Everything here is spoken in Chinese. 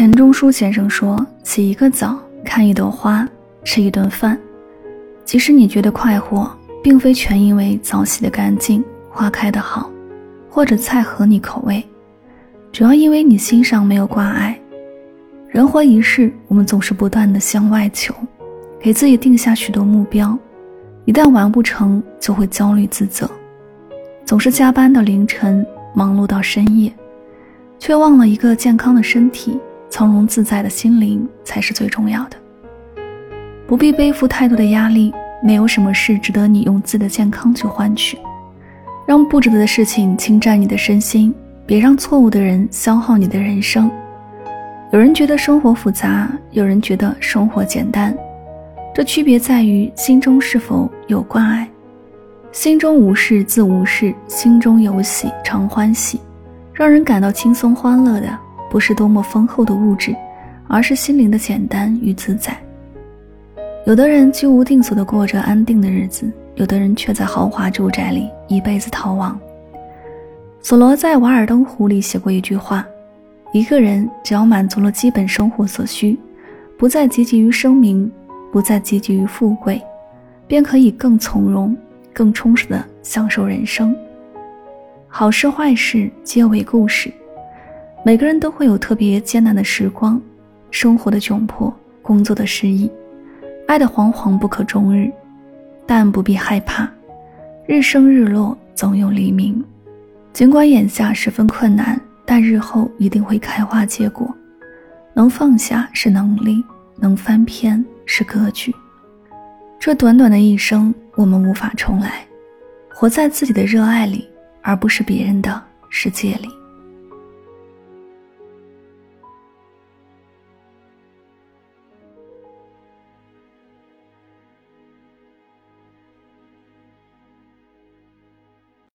钱钟书先生说：“洗一个澡，看一朵花，吃一顿饭，即使你觉得快活，并非全因为澡洗得干净，花开得好，或者菜合你口味，主要因为你心上没有挂碍。人活一世，我们总是不断的向外求，给自己定下许多目标，一旦完不成，就会焦虑自责，总是加班到凌晨，忙碌到深夜，却忘了一个健康的身体。”从容自在的心灵才是最重要的。不必背负太多的压力，没有什么事值得你用自己的健康去换取。让不值得的事情侵占你的身心，别让错误的人消耗你的人生。有人觉得生活复杂，有人觉得生活简单，这区别在于心中是否有关爱。心中无事自无事，心中有喜常欢喜。让人感到轻松欢乐的。不是多么丰厚的物质，而是心灵的简单与自在。有的人居无定所的过着安定的日子，有的人却在豪华住宅里一辈子逃亡。索罗在《瓦尔登湖》里写过一句话：“一个人只要满足了基本生活所需，不再汲汲于声名，不再汲汲于富贵，便可以更从容、更充实地享受人生。好事坏事皆为故事。”每个人都会有特别艰难的时光，生活的窘迫，工作的失意，爱的惶惶不可终日，但不必害怕，日升日落总有黎明。尽管眼下十分困难，但日后一定会开花结果。能放下是能力，能翻篇是格局。这短短的一生，我们无法重来，活在自己的热爱里，而不是别人的世界里。